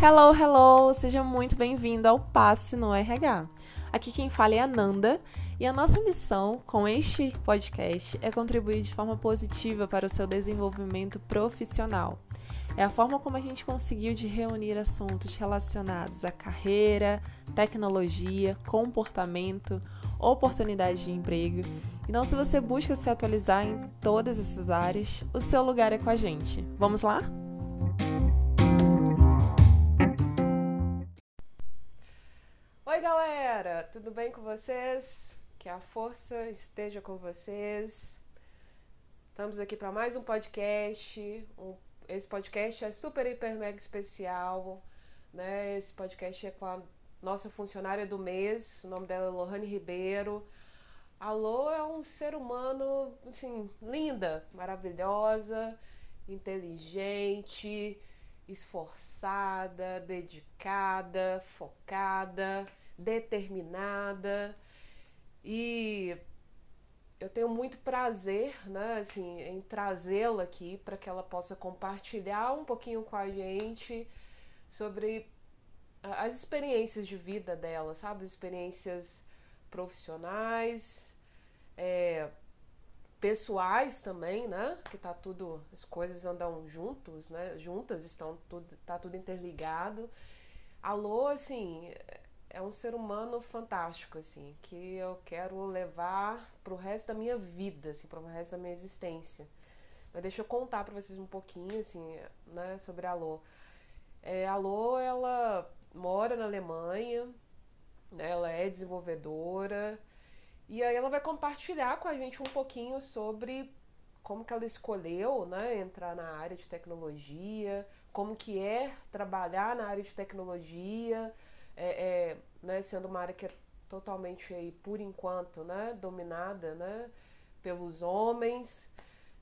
Hello, hello! Seja muito bem-vindo ao Passe no RH. Aqui quem fala é a Nanda e a nossa missão com este podcast é contribuir de forma positiva para o seu desenvolvimento profissional. É a forma como a gente conseguiu de reunir assuntos relacionados à carreira, tecnologia, comportamento, oportunidade de emprego. Então, se você busca se atualizar em todas essas áreas, o seu lugar é com a gente. Vamos lá? Galera! Tudo bem com vocês? Que a força esteja com vocês. Estamos aqui para mais um podcast. Um, esse podcast é super, hiper, mega especial. Né? Esse podcast é com a nossa funcionária do mês. O nome dela é Lohane Ribeiro. A Lô é um ser humano, assim, linda, maravilhosa, inteligente, esforçada, dedicada, focada determinada. E eu tenho muito prazer, né, assim, em trazê-la aqui para que ela possa compartilhar um pouquinho com a gente sobre as experiências de vida dela, sabe, as experiências profissionais, é, pessoais também, né, que tá tudo, as coisas andam juntos, né, juntas, estão tudo, tá tudo interligado. Alô, assim, é um ser humano fantástico, assim, que eu quero levar pro resto da minha vida, assim, pro resto da minha existência. Mas deixa eu contar para vocês um pouquinho, assim, né, sobre a Alô. É, a Alô, ela mora na Alemanha, né, ela é desenvolvedora, e aí ela vai compartilhar com a gente um pouquinho sobre como que ela escolheu, né, entrar na área de tecnologia, como que é trabalhar na área de tecnologia, é, é, né, sendo uma área que é totalmente aí, por enquanto, né, dominada, né, pelos homens.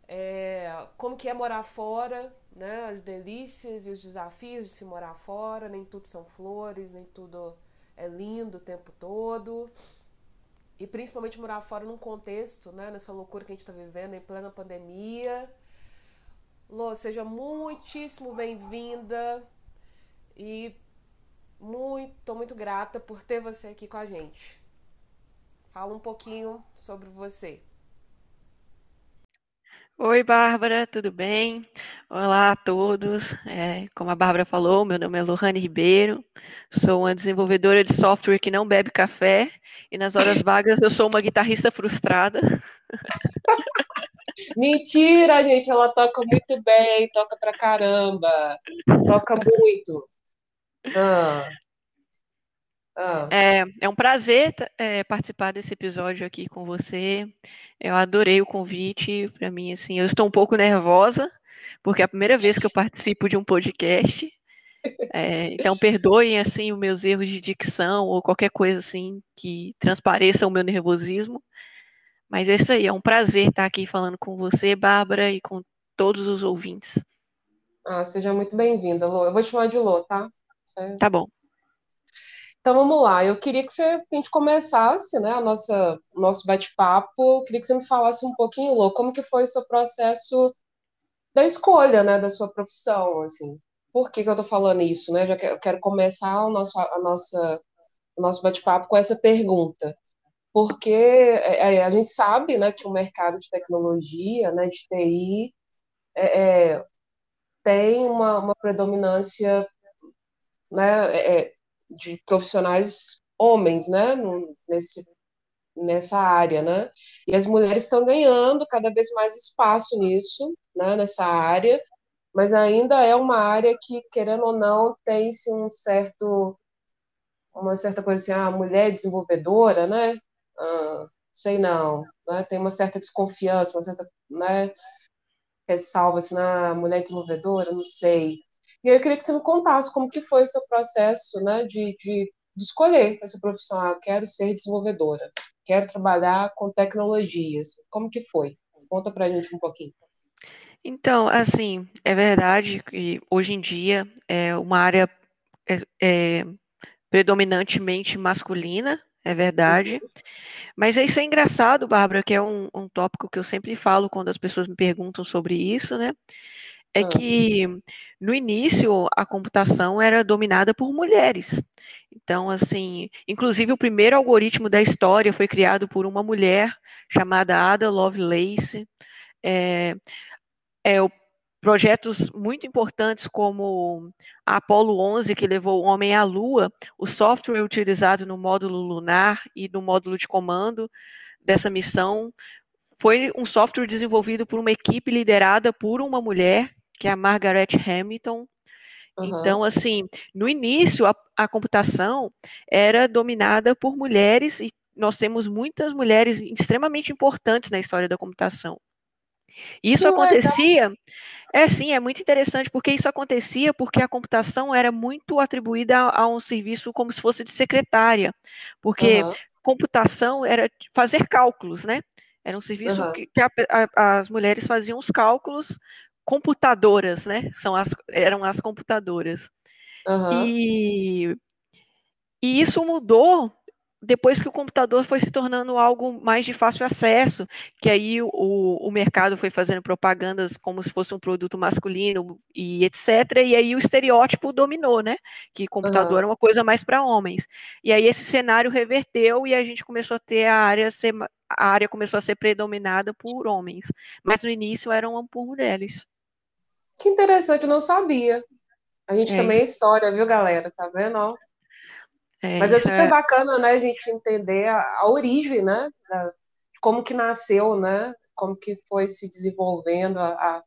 É, como que é morar fora, né, as delícias e os desafios de se morar fora, nem tudo são flores, nem tudo é lindo o tempo todo. E principalmente morar fora num contexto, né, nessa loucura que a gente está vivendo em plena pandemia. Lô, seja muitíssimo bem-vinda e muito, tô muito grata por ter você aqui com a gente. Fala um pouquinho sobre você. Oi, Bárbara, tudo bem? Olá a todos. É, como a Bárbara falou, meu nome é Lohane Ribeiro, sou uma desenvolvedora de software que não bebe café e nas horas vagas eu sou uma guitarrista frustrada. Mentira, gente, ela toca muito bem, toca pra caramba, toca muito. Ah. Ah. É, é um prazer é, participar desse episódio aqui com você. Eu adorei o convite. Para mim, assim, eu estou um pouco nervosa, porque é a primeira vez que eu participo de um podcast. É, então, perdoem assim os meus erros de dicção ou qualquer coisa assim que transpareça o meu nervosismo. Mas é isso aí, é um prazer estar aqui falando com você, Bárbara, e com todos os ouvintes. Ah, seja muito bem-vinda, Lô. Eu vou te chamar de Lô, tá? Certo? Tá bom. Então vamos lá. Eu queria que, você, que a gente começasse, né, a nossa nosso bate-papo. Queria que você me falasse um pouquinho, Lô, como que foi o seu processo da escolha, né, da sua profissão, assim. Por que, que eu tô falando isso, né? Já que eu quero começar o nosso a nossa o nosso bate-papo com essa pergunta. Porque é, é, a gente sabe, né, que o mercado de tecnologia, né, de TI, é, é, tem uma, uma predominância né, é, é, de profissionais homens, né, no, nesse, nessa área, né, e as mulheres estão ganhando cada vez mais espaço nisso, né, nessa área, mas ainda é uma área que, querendo ou não, tem-se um certo, uma certa coisa assim, a ah, mulher desenvolvedora, né, ah, sei não, né, tem uma certa desconfiança, uma certa, né, ressalva assim, na ah, mulher desenvolvedora, não sei, e eu queria que você me contasse como que foi o seu processo, né, de, de, de escolher essa profissão. Ah, eu quero ser desenvolvedora, quero trabalhar com tecnologias. Como que foi? Conta pra gente um pouquinho. Então, assim, é verdade que hoje em dia é uma área é, é predominantemente masculina, é verdade. Uhum. Mas isso é engraçado, Bárbara, que é um, um tópico que eu sempre falo quando as pessoas me perguntam sobre isso, né? É ah. que no início a computação era dominada por mulheres. Então, assim, inclusive o primeiro algoritmo da história foi criado por uma mulher chamada Ada Lovelace. É, é, projetos muito importantes como a Apollo 11, que levou o homem à Lua, o software utilizado no módulo lunar e no módulo de comando dessa missão foi um software desenvolvido por uma equipe liderada por uma mulher, que é a Margaret Hamilton. Uhum. Então, assim, no início, a, a computação era dominada por mulheres e nós temos muitas mulheres extremamente importantes na história da computação. Isso que acontecia, legal. é sim, é muito interessante, porque isso acontecia porque a computação era muito atribuída a, a um serviço como se fosse de secretária, porque uhum. computação era fazer cálculos, né? Era um serviço uhum. que, que a, a, as mulheres faziam os cálculos computadoras, né? São as, eram as computadoras. Uhum. E, e isso mudou depois que o computador foi se tornando algo mais de fácil acesso, que aí o, o mercado foi fazendo propagandas como se fosse um produto masculino e etc. E aí o estereótipo dominou, né? Que computador uhum. era uma coisa mais para homens. E aí esse cenário reverteu e a gente começou a ter a área ser, a área começou a ser predominada por homens, mas no início eram por mulheres. Que interessante, eu não sabia. A gente é, também é história, viu, galera? Tá vendo? É, Mas é super é... bacana, né, a gente entender a, a origem, né, da, como que nasceu, né, como que foi se desenvolvendo a, a,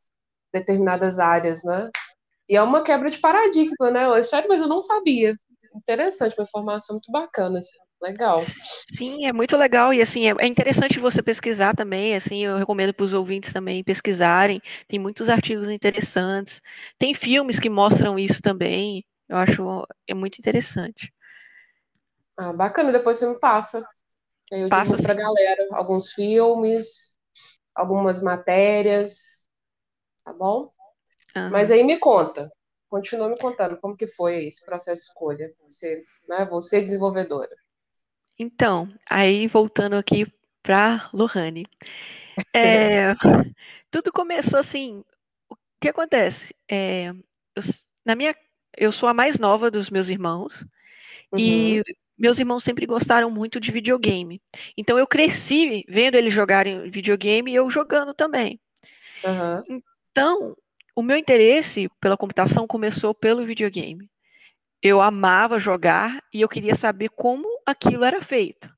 determinadas áreas, né. E é uma quebra de paradigma, né, sério, mas eu não sabia. Interessante, uma informação muito bacana, assim. Legal. Sim, é muito legal e assim é, é interessante você pesquisar também. Assim, eu recomendo para os ouvintes também pesquisarem. Tem muitos artigos interessantes. Tem filmes que mostram isso também. Eu acho é muito interessante. Ah, bacana, depois você me passa. Eu Passo para a galera alguns filmes, algumas matérias, tá bom? Uhum. Mas aí me conta, continua me contando como que foi esse processo de escolha, você, né, você desenvolvedora. Então, aí voltando aqui para Lohane. É, tudo começou assim, o que acontece? É, eu, na minha, eu sou a mais nova dos meus irmãos, uhum. e meus irmãos sempre gostaram muito de videogame. Então eu cresci vendo eles jogarem videogame e eu jogando também. Uhum. Então, o meu interesse pela computação começou pelo videogame. Eu amava jogar e eu queria saber como aquilo era feito.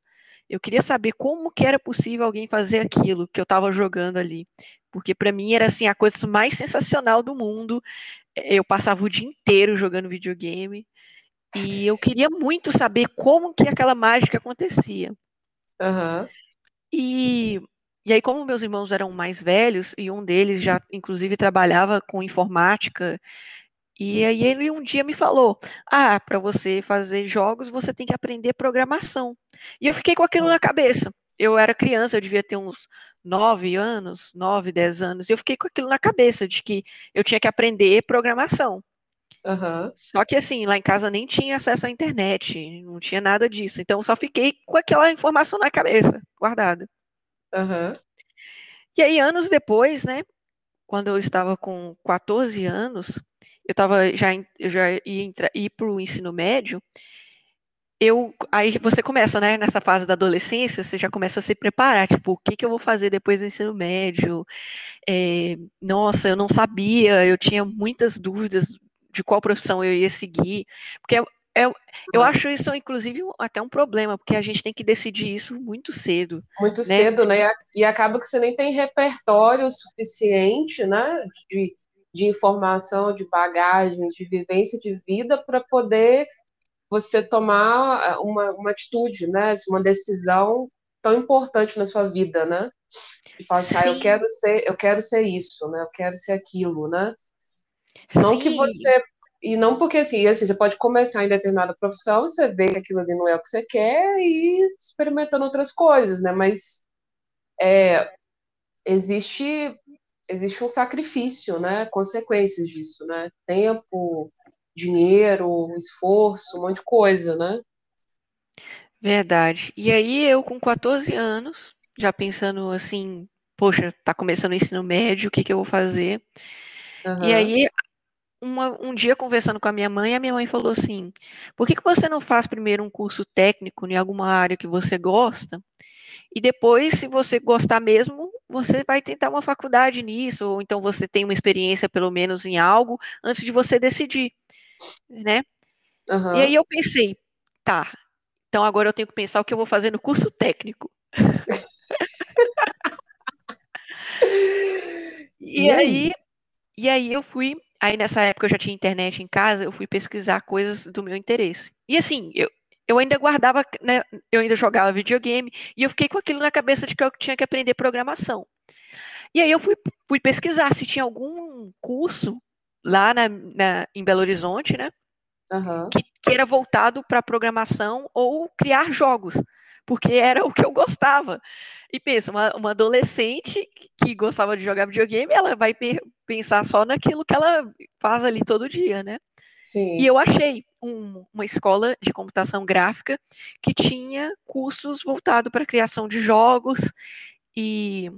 Eu queria saber como que era possível alguém fazer aquilo que eu estava jogando ali, porque para mim era assim a coisa mais sensacional do mundo. Eu passava o dia inteiro jogando videogame e eu queria muito saber como que aquela mágica acontecia. Uhum. E, e aí, como meus irmãos eram mais velhos, e um deles já, inclusive, trabalhava com informática, e aí ele um dia me falou: Ah, para você fazer jogos, você tem que aprender programação. E eu fiquei com aquilo na cabeça. Eu era criança, eu devia ter uns nove anos, nove, dez anos, e eu fiquei com aquilo na cabeça de que eu tinha que aprender programação. Uhum. Só que assim, lá em casa nem tinha acesso à internet, não tinha nada disso. Então só fiquei com aquela informação na cabeça, guardada. Uhum. E aí, anos depois, né, quando eu estava com 14 anos, eu estava já, eu já ia entrar, ir para o ensino médio, eu, aí você começa, né, nessa fase da adolescência, você já começa a se preparar, tipo, o que, que eu vou fazer depois do ensino médio? É, nossa, eu não sabia, eu tinha muitas dúvidas de qual profissão eu ia seguir, porque é, é, eu acho isso, inclusive, até um problema, porque a gente tem que decidir isso muito cedo. Muito né? cedo, né? E acaba que você nem tem repertório suficiente, né? De, de informação, de bagagem, de vivência de vida para poder você tomar uma, uma atitude, né? Uma decisão tão importante na sua vida, né? E falar assim, ah, eu quero ser, eu quero ser isso, né? Eu quero ser aquilo, né? Não Sim. que você. E não porque assim, assim, você pode começar em determinada profissão, você vê que aquilo ali não é o que você quer e ir experimentando outras coisas, né? Mas é, existe existe um sacrifício, né? Consequências disso, né? Tempo, dinheiro, esforço, um monte de coisa, né? Verdade. E aí eu com 14 anos, já pensando assim, poxa, tá começando o ensino médio, o que que eu vou fazer? Uhum. E aí, uma, um dia conversando com a minha mãe, a minha mãe falou assim: por que, que você não faz primeiro um curso técnico em alguma área que você gosta? E depois, se você gostar mesmo, você vai tentar uma faculdade nisso, ou então você tem uma experiência, pelo menos, em algo, antes de você decidir, né? Uhum. E aí eu pensei, tá, então agora eu tenho que pensar o que eu vou fazer no curso técnico. e aí, e aí eu fui Aí nessa época eu já tinha internet em casa, eu fui pesquisar coisas do meu interesse. E assim, eu, eu ainda guardava, né, eu ainda jogava videogame, e eu fiquei com aquilo na cabeça de que eu tinha que aprender programação. E aí eu fui, fui pesquisar se tinha algum curso lá na, na em Belo Horizonte, né? Uhum. Que, que era voltado para programação ou criar jogos, porque era o que eu gostava. E pensa, uma, uma adolescente que gostava de jogar videogame, ela vai pensar só naquilo que ela faz ali todo dia, né? Sim. E eu achei um, uma escola de computação gráfica que tinha cursos voltados para criação de jogos e,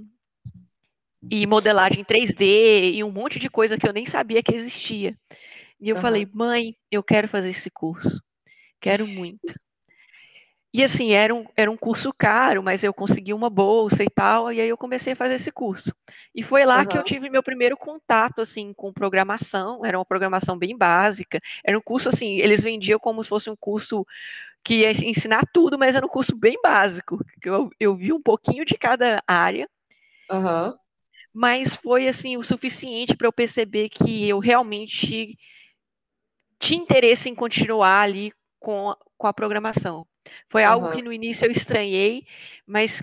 e modelagem 3D e um monte de coisa que eu nem sabia que existia. E eu uhum. falei, mãe, eu quero fazer esse curso. Quero muito. E assim, era um, era um curso caro, mas eu consegui uma bolsa e tal, e aí eu comecei a fazer esse curso. E foi lá uhum. que eu tive meu primeiro contato, assim, com programação, era uma programação bem básica, era um curso, assim, eles vendiam como se fosse um curso que ia ensinar tudo, mas era um curso bem básico, eu, eu vi um pouquinho de cada área, uhum. mas foi, assim, o suficiente para eu perceber que eu realmente tinha interesse em continuar ali com, com a programação. Foi algo que no início eu estranhei, mas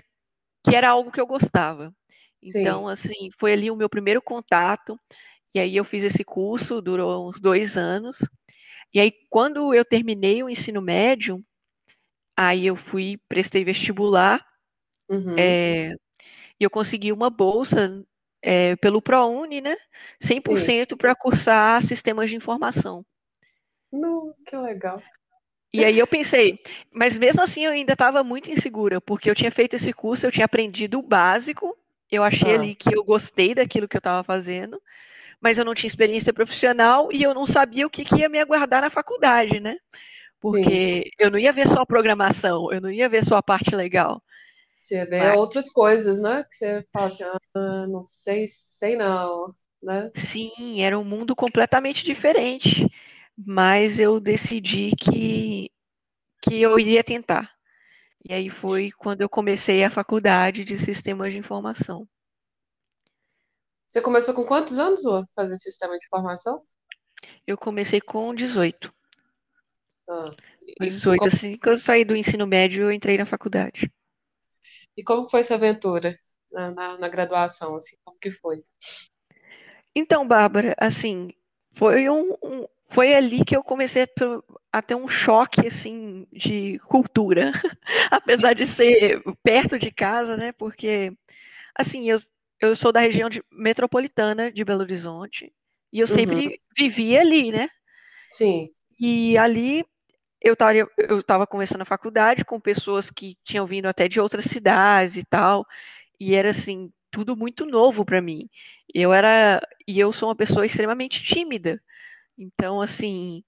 que era algo que eu gostava. Então, Sim. assim, foi ali o meu primeiro contato. E aí eu fiz esse curso, durou uns dois anos. E aí, quando eu terminei o ensino médio, aí eu fui, prestei vestibular. Uhum. É, e eu consegui uma bolsa é, pelo ProUni, né? 100% para cursar sistemas de informação. Não, que legal. E aí eu pensei, mas mesmo assim eu ainda estava muito insegura, porque eu tinha feito esse curso, eu tinha aprendido o básico, eu achei ah. ali que eu gostei daquilo que eu estava fazendo, mas eu não tinha experiência profissional e eu não sabia o que, que ia me aguardar na faculdade, né? Porque Sim. eu não ia ver só a programação, eu não ia ver só a parte legal. Você vê mas... outras coisas, né? Que você fala assim, ah, não sei, sei não, né? Sim, era um mundo completamente diferente mas eu decidi que, que eu iria tentar. E aí foi quando eu comecei a faculdade de sistemas de informação. Você começou com quantos anos a fazer sistema de informação? Eu comecei com 18. Ah, 18, como... assim que eu saí do ensino médio, eu entrei na faculdade. E como foi sua aventura na, na, na graduação, assim, como que foi? Então, Bárbara, assim, foi um, um, foi ali que eu comecei a ter um choque assim de cultura, apesar de ser perto de casa, né? Porque assim, eu, eu sou da região de, metropolitana de Belo Horizonte e eu sempre uhum. vivia ali, né? Sim. E ali eu estava eu estava conversando na faculdade com pessoas que tinham vindo até de outras cidades e tal, e era assim, tudo muito novo para mim. Eu era e eu sou uma pessoa extremamente tímida. Então, assim,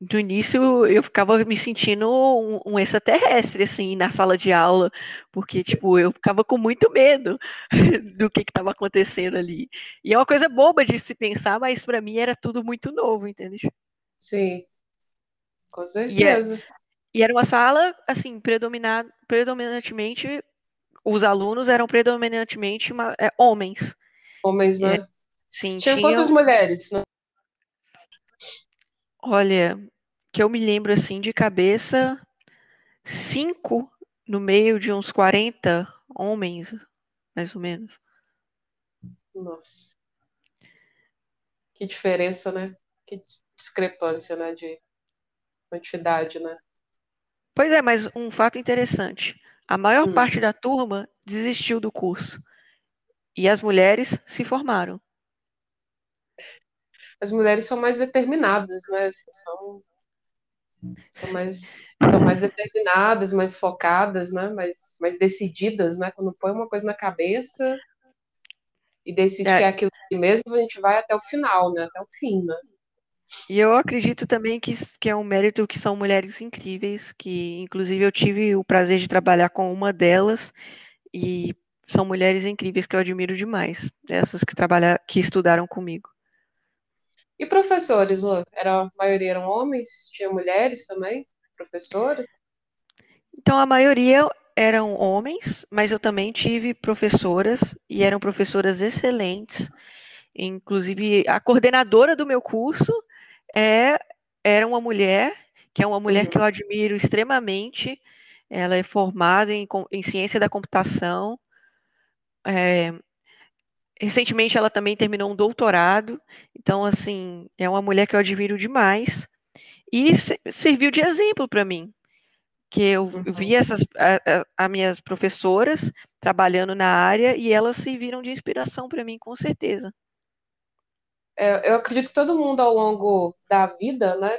no início eu ficava me sentindo um, um, extraterrestre, assim, na sala de aula, porque, tipo, eu ficava com muito medo do que estava acontecendo ali. E é uma coisa boba de se pensar, mas para mim era tudo muito novo, entende? Sim, com é certeza. E, e era uma sala, assim, predominantemente, os alunos eram predominantemente uma, é, homens. Homens, né? É, sim, tinha, tinha quantas mulheres? Né? Olha, que eu me lembro assim de cabeça, cinco no meio de uns 40 homens, mais ou menos. Nossa. Que diferença, né? Que discrepância, né? De quantidade, né? Pois é, mas um fato interessante. A maior hum. parte da turma desistiu do curso. E as mulheres se formaram as mulheres são mais determinadas, né? Assim, são, são, mais, são mais determinadas, mais focadas, né? Mais, mais decididas, né? Quando põe uma coisa na cabeça. e decide é. que é aquilo mesmo, a gente vai até o final, né? Até o fim, né? E eu acredito também que, que é um mérito que são mulheres incríveis, que inclusive eu tive o prazer de trabalhar com uma delas, e são mulheres incríveis que eu admiro demais, essas que trabalham, que estudaram comigo. E professores, Lu? Era, a maioria eram homens? Tinha mulheres também? Professores? Então, a maioria eram homens, mas eu também tive professoras, e eram professoras excelentes. Inclusive, a coordenadora do meu curso é, era uma mulher, que é uma mulher uhum. que eu admiro extremamente. Ela é formada em, em ciência da computação. É, recentemente, ela também terminou um doutorado. Então, assim, é uma mulher que eu admiro demais. E serviu de exemplo para mim, que eu, uhum. vi essas as minhas professoras trabalhando na área e elas serviram de inspiração para mim, com certeza. É, eu acredito que todo mundo ao longo da vida, né,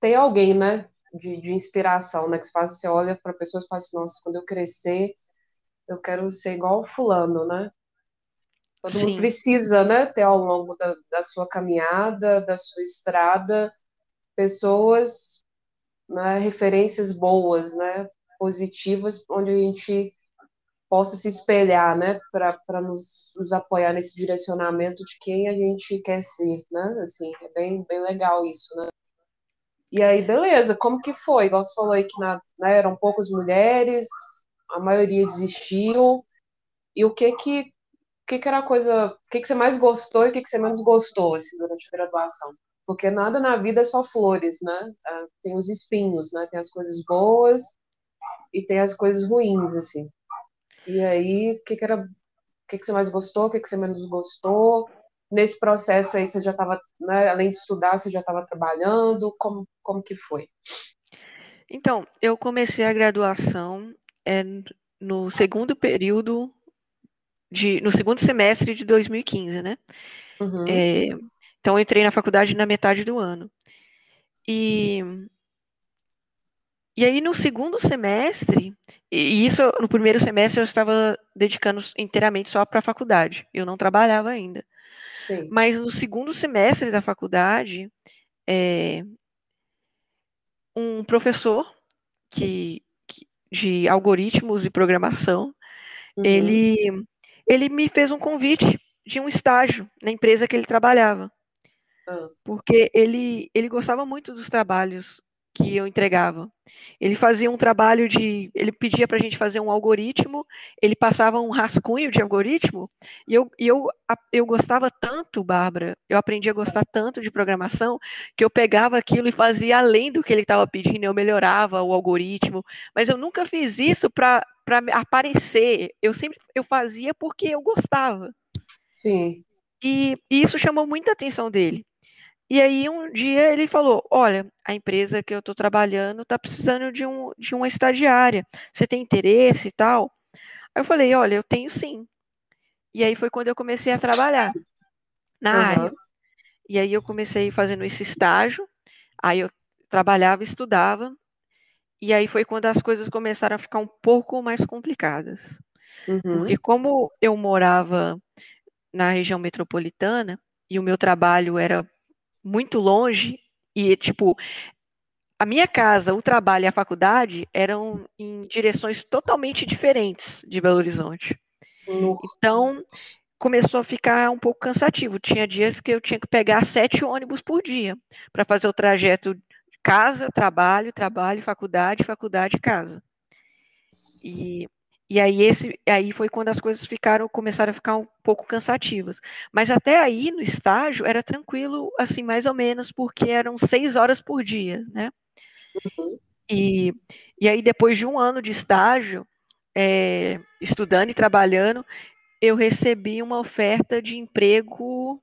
tem alguém, né, de, de inspiração, né, que você, faz, você olha para pessoas e fala assim, nossa, quando eu crescer, eu quero ser igual o fulano, né? Todo Sim. mundo precisa, né, ter ao longo da, da sua caminhada, da sua estrada, pessoas né, referências boas, né, positivas, onde a gente possa se espelhar, né, para nos, nos apoiar nesse direcionamento de quem a gente quer ser, né, assim, é bem, bem legal isso, né. E aí, beleza, como que foi? Igual você falou aí que na, né, eram poucas mulheres, a maioria desistiu, e o que que, que, que era a coisa, o que, que você mais gostou e o que, que você menos gostou, assim, durante a graduação? porque nada na vida é só flores, né? Ah, tem os espinhos, né? Tem as coisas boas e tem as coisas ruins, assim. E aí, o que, que era, o que, que você mais gostou, o que, que você menos gostou? Nesse processo aí, você já estava, né, além de estudar, você já estava trabalhando? Como, como que foi? Então, eu comecei a graduação é, no segundo período de, no segundo semestre de 2015, né? Uhum. É, então, eu entrei na faculdade na metade do ano. E, e aí, no segundo semestre, e isso no primeiro semestre eu estava dedicando inteiramente só para a faculdade, eu não trabalhava ainda. Sim. Mas no segundo semestre da faculdade, é, um professor que, que, de algoritmos e programação, uhum. ele, ele me fez um convite de um estágio na empresa que ele trabalhava. Porque ele, ele gostava muito dos trabalhos que eu entregava. Ele fazia um trabalho de. Ele pedia para a gente fazer um algoritmo, ele passava um rascunho de algoritmo, e eu, e eu, eu gostava tanto, Bárbara, eu aprendi a gostar tanto de programação, que eu pegava aquilo e fazia além do que ele estava pedindo, eu melhorava o algoritmo, mas eu nunca fiz isso para aparecer, eu sempre eu fazia porque eu gostava. Sim. E, e isso chamou muita atenção dele. E aí um dia ele falou: Olha, a empresa que eu estou trabalhando está precisando de, um, de uma estagiária. Você tem interesse e tal? Aí eu falei: Olha, eu tenho sim. E aí foi quando eu comecei a trabalhar na uhum. área. E aí eu comecei fazendo esse estágio. Aí eu trabalhava, estudava. E aí foi quando as coisas começaram a ficar um pouco mais complicadas. Uhum. Porque como eu morava na região metropolitana e o meu trabalho era muito longe e tipo a minha casa, o trabalho e a faculdade eram em direções totalmente diferentes de Belo Horizonte. Uhum. Então começou a ficar um pouco cansativo. Tinha dias que eu tinha que pegar sete ônibus por dia para fazer o trajeto casa, trabalho, trabalho, faculdade, faculdade, casa. E e aí esse aí foi quando as coisas ficaram começaram a ficar um pouco cansativas. Mas até aí no estágio era tranquilo, assim mais ou menos, porque eram seis horas por dia, né? Uhum. E, e aí depois de um ano de estágio, é, estudando e trabalhando, eu recebi uma oferta de emprego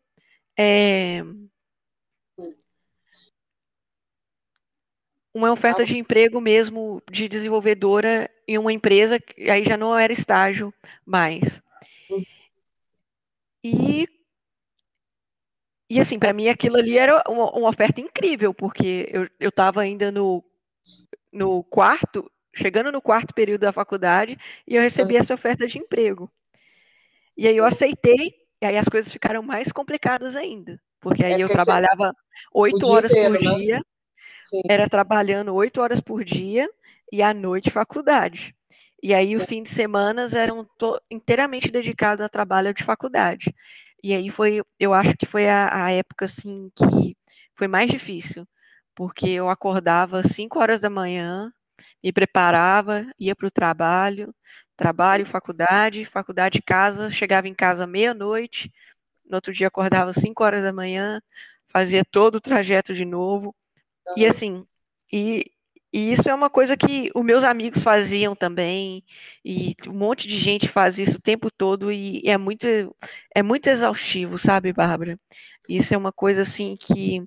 é, uma oferta de emprego mesmo de desenvolvedora em uma empresa, aí já não era estágio mais. E, e assim, para mim aquilo ali era uma, uma, oferta incrível, porque eu estava ainda no, no quarto, chegando no quarto período da faculdade, e eu recebi essa oferta de emprego. E aí eu aceitei, aí as coisas ficaram mais complicadas ainda. Porque aí é eu trabalhava oito horas inteiro, por né? dia, era trabalhando oito horas por dia e à noite faculdade. E aí Sim. os fins de semana eram inteiramente dedicados a trabalho de faculdade. E aí foi, eu acho que foi a, a época assim que foi mais difícil, porque eu acordava às 5 horas da manhã, me preparava, ia para o trabalho, trabalho, faculdade, faculdade, casa, chegava em casa meia-noite, no outro dia acordava às 5 horas da manhã, fazia todo o trajeto de novo. E assim, e, e isso é uma coisa que os meus amigos faziam também, e um monte de gente faz isso o tempo todo, e é muito, é muito exaustivo, sabe, Bárbara? Isso é uma coisa assim que,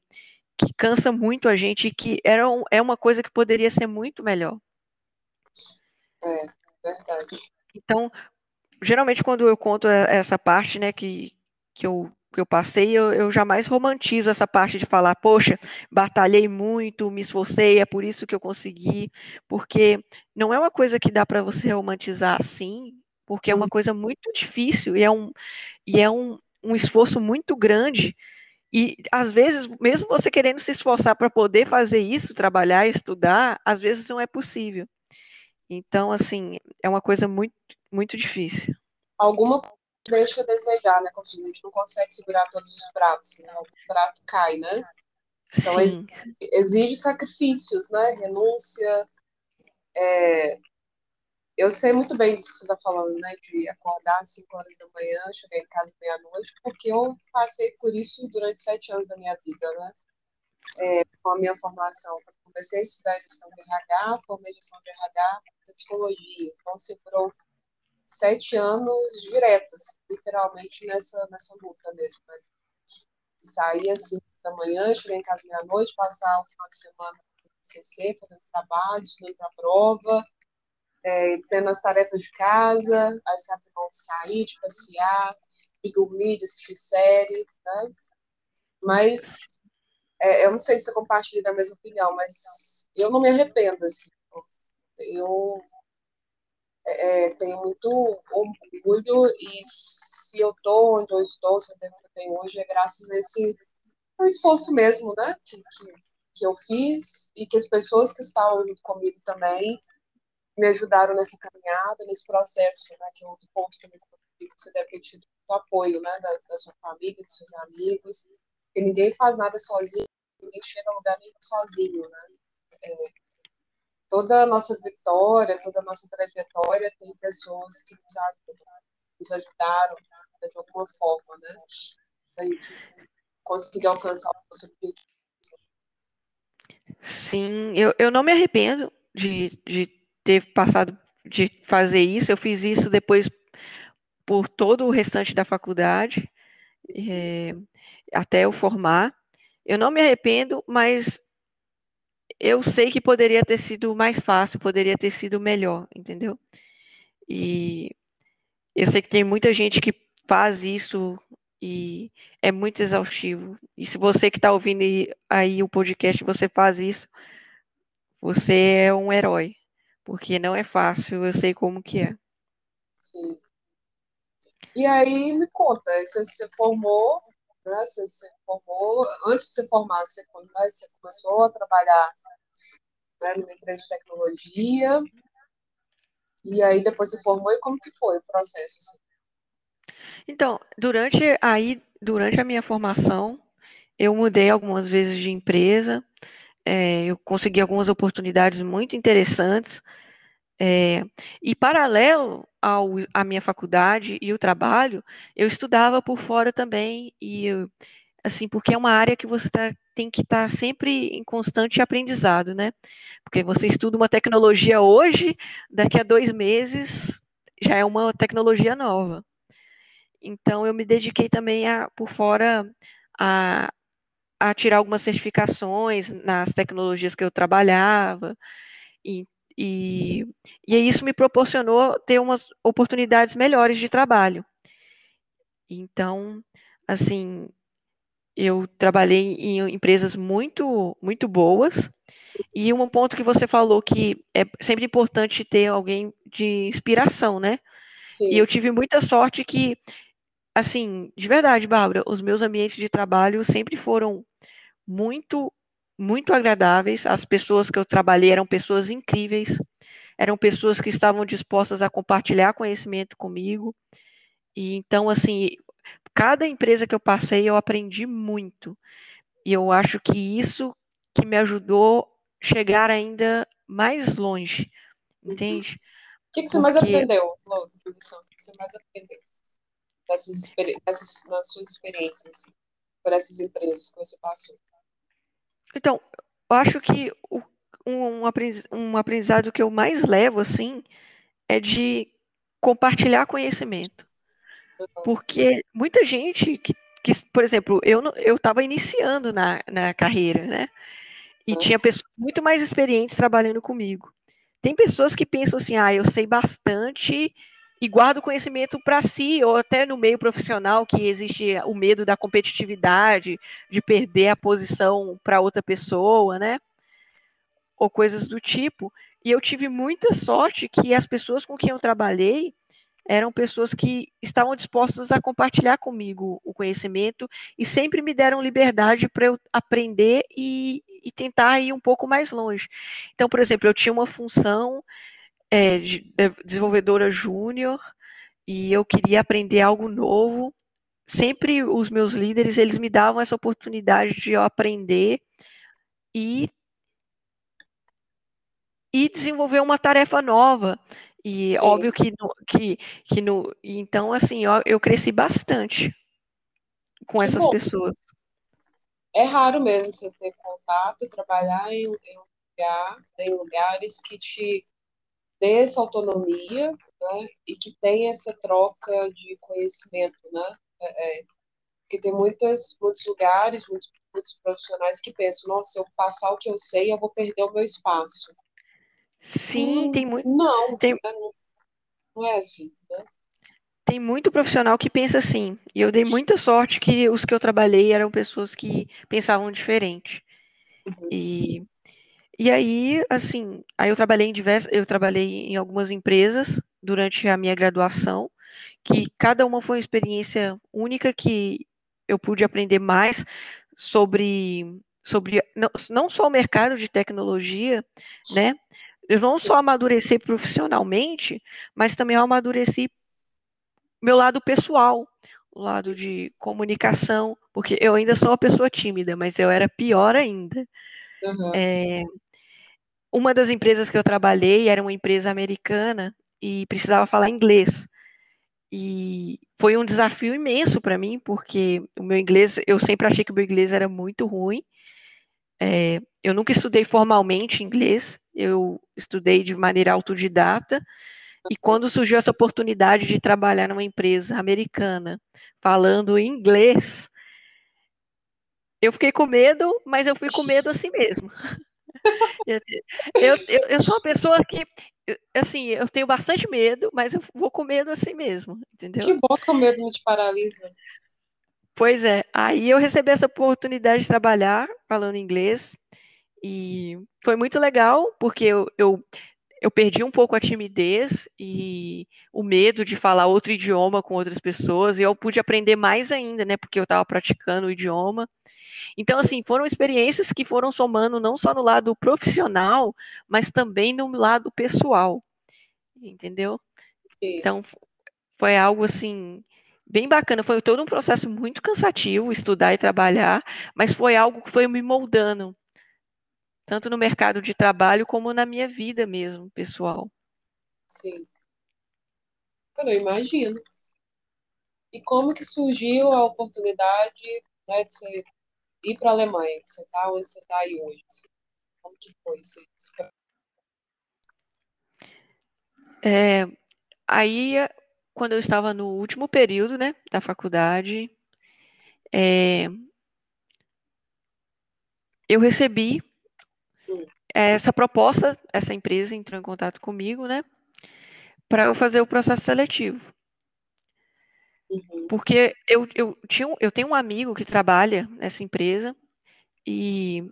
que cansa muito a gente e que era um, é uma coisa que poderia ser muito melhor. É, verdade. Então, geralmente quando eu conto essa parte, né, que, que eu que eu passei, eu, eu, jamais romantizo essa parte de falar, poxa, batalhei muito, me esforcei, é por isso que eu consegui, porque não é uma coisa que dá para você romantizar assim, porque é uma coisa muito difícil e é um, e é um, um esforço muito grande. E às vezes, mesmo você querendo se esforçar para poder fazer isso, trabalhar, estudar, às vezes não é possível. Então, assim, é uma coisa muito, muito difícil. Alguma deixa a desejar, né? Como a gente não consegue segurar todos os pratos, né? O prato cai, né? Então Sim. exige sacrifícios, né? Renúncia. É... Eu sei muito bem disso que você está falando, né? De acordar às 5 horas da manhã, chegar em casa meia-noite, porque eu passei por isso durante sete anos da minha vida, né? É, com a minha formação. Eu comecei a estudar gestão de RH, formei gestão de RH, psicologia. Então, se foram sete anos diretos, literalmente nessa, nessa luta mesmo. Né? De sair às da manhã, chegar em casa meia-noite, passar o final de semana no CC, fazendo trabalho, estudando para a prova, é, tendo as tarefas de casa, aí sabe bom de sair, de passear, de dormir, de assistir série, né? Mas é, eu não sei se você compartilha da mesma opinião, mas eu não me arrependo, assim. Eu é, tenho muito orgulho e se eu estou onde eu estou, se eu tenho que eu tenho hoje, é graças a esse um esforço mesmo, né, que, que, que eu fiz e que as pessoas que estavam junto comigo também me ajudaram nessa caminhada, nesse processo, né, que é outro ponto também que você deve ter tido muito apoio, né, da, da sua família, dos seus amigos, porque ninguém faz nada sozinho, ninguém chega a lugar nenhum sozinho, né, é, toda a nossa vitória, toda a nossa trajetória tem pessoas que nos ajudaram né, de alguma forma, né? Pra gente conseguir alcançar o nosso objetivo. Sim, eu, eu não me arrependo de, de ter passado, de fazer isso. Eu fiz isso depois por todo o restante da faculdade, é, até eu formar. Eu não me arrependo, mas eu sei que poderia ter sido mais fácil, poderia ter sido melhor, entendeu? E eu sei que tem muita gente que faz isso e é muito exaustivo. E se você que está ouvindo aí o podcast, você faz isso, você é um herói, porque não é fácil, eu sei como que é. Sim. E aí me conta, você se formou, né? Você se formou, antes de se formar, você, você começou a trabalhar né, numa empresa de tecnologia. E aí depois se formou e como que foi o processo? Assim? Então, durante aí, durante a minha formação, eu mudei algumas vezes de empresa, é, eu consegui algumas oportunidades muito interessantes, é, e paralelo ao, à minha faculdade e o trabalho, eu estudava por fora também, e assim, porque é uma área que você tá, tem que estar tá sempre em constante aprendizado, né? Porque você estuda uma tecnologia hoje, daqui a dois meses já é uma tecnologia nova. Então eu me dediquei também a, por fora a, a tirar algumas certificações nas tecnologias que eu trabalhava e, e, e isso me proporcionou ter umas oportunidades melhores de trabalho. Então, assim, eu trabalhei em empresas muito, muito boas. E um ponto que você falou que é sempre importante ter alguém de inspiração, né? Sim. E eu tive muita sorte que assim, de verdade, Bárbara, os meus ambientes de trabalho sempre foram muito, muito agradáveis. As pessoas que eu trabalhei eram pessoas incríveis, eram pessoas que estavam dispostas a compartilhar conhecimento comigo. E então, assim, cada empresa que eu passei, eu aprendi muito. E eu acho que isso que me ajudou chegar ainda mais longe, uhum. entende? O que, que você Porque... mais aprendeu, Lô, O que você mais aprendeu dessas, dessas, nas suas experiências por essas empresas que você passou? Então, eu acho que o, um, um aprendizado que eu mais levo, assim, é de compartilhar conhecimento. Porque muita gente que, que por exemplo, eu eu estava iniciando na, na carreira, né? E tinha pessoas muito mais experientes trabalhando comigo. Tem pessoas que pensam assim, ah, eu sei bastante e guardo conhecimento para si, ou até no meio profissional, que existe o medo da competitividade, de perder a posição para outra pessoa, né? Ou coisas do tipo. E eu tive muita sorte que as pessoas com quem eu trabalhei eram pessoas que estavam dispostas a compartilhar comigo o conhecimento e sempre me deram liberdade para eu aprender e, e, tentar ir um pouco mais longe. Então, por exemplo, eu tinha uma função é, de desenvolvedora júnior e eu queria aprender algo novo. Sempre os meus líderes eles me davam essa oportunidade de eu aprender e e desenvolver uma tarefa nova. E Sim. óbvio que, no, que, que no. Então, assim, eu, eu cresci bastante com que essas bom. pessoas. É raro mesmo você ter contato, trabalhar em, em, um lugar, em lugares que te dê essa autonomia né, e que tem essa troca de conhecimento, né? É, é, porque tem muitas, muitos lugares, muitos, muitos profissionais que pensam, nossa, se eu passar o que eu sei, eu vou perder o meu espaço. Sim, hum, tem muito. Não, tem... Né, não é assim, né? Tem muito profissional que pensa assim. E eu dei muita sorte que os que eu trabalhei eram pessoas que pensavam diferente. Uhum. E, e aí, assim, aí eu trabalhei em diversas, eu trabalhei em algumas empresas durante a minha graduação, que cada uma foi uma experiência única que eu pude aprender mais sobre sobre não, não só o mercado de tecnologia, né, eu não só amadureci profissionalmente, mas também eu amadureci meu lado pessoal, o lado de comunicação, porque eu ainda sou uma pessoa tímida, mas eu era pior ainda. Uhum. É, uma das empresas que eu trabalhei era uma empresa americana e precisava falar inglês. E foi um desafio imenso para mim, porque o meu inglês, eu sempre achei que o meu inglês era muito ruim. É, eu nunca estudei formalmente inglês, eu estudei de maneira autodidata. E quando surgiu essa oportunidade de trabalhar numa empresa americana falando inglês, eu fiquei com medo, mas eu fui com medo assim mesmo. eu, eu, eu, sou uma pessoa que, assim, eu tenho bastante medo, mas eu vou com medo assim mesmo, entendeu? Que bom que o medo não te paralisa. Pois é, aí eu recebi essa oportunidade de trabalhar falando inglês e foi muito legal, porque eu, eu, eu perdi um pouco a timidez e o medo de falar outro idioma com outras pessoas, e eu pude aprender mais ainda, né, porque eu estava praticando o idioma. Então, assim, foram experiências que foram somando não só no lado profissional, mas também no lado pessoal, entendeu? Então, foi algo assim bem bacana. Foi todo um processo muito cansativo estudar e trabalhar, mas foi algo que foi me moldando, tanto no mercado de trabalho como na minha vida mesmo, pessoal. Sim. Eu imagino. E como que surgiu a oportunidade né, de você ir para a Alemanha? Você está onde você está aí hoje? Como que foi isso? É, aí quando eu estava no último período, né, da faculdade, é, eu recebi essa proposta, essa empresa entrou em contato comigo, né, para eu fazer o processo seletivo. Uhum. Porque eu, eu, tinha, eu tenho um amigo que trabalha nessa empresa e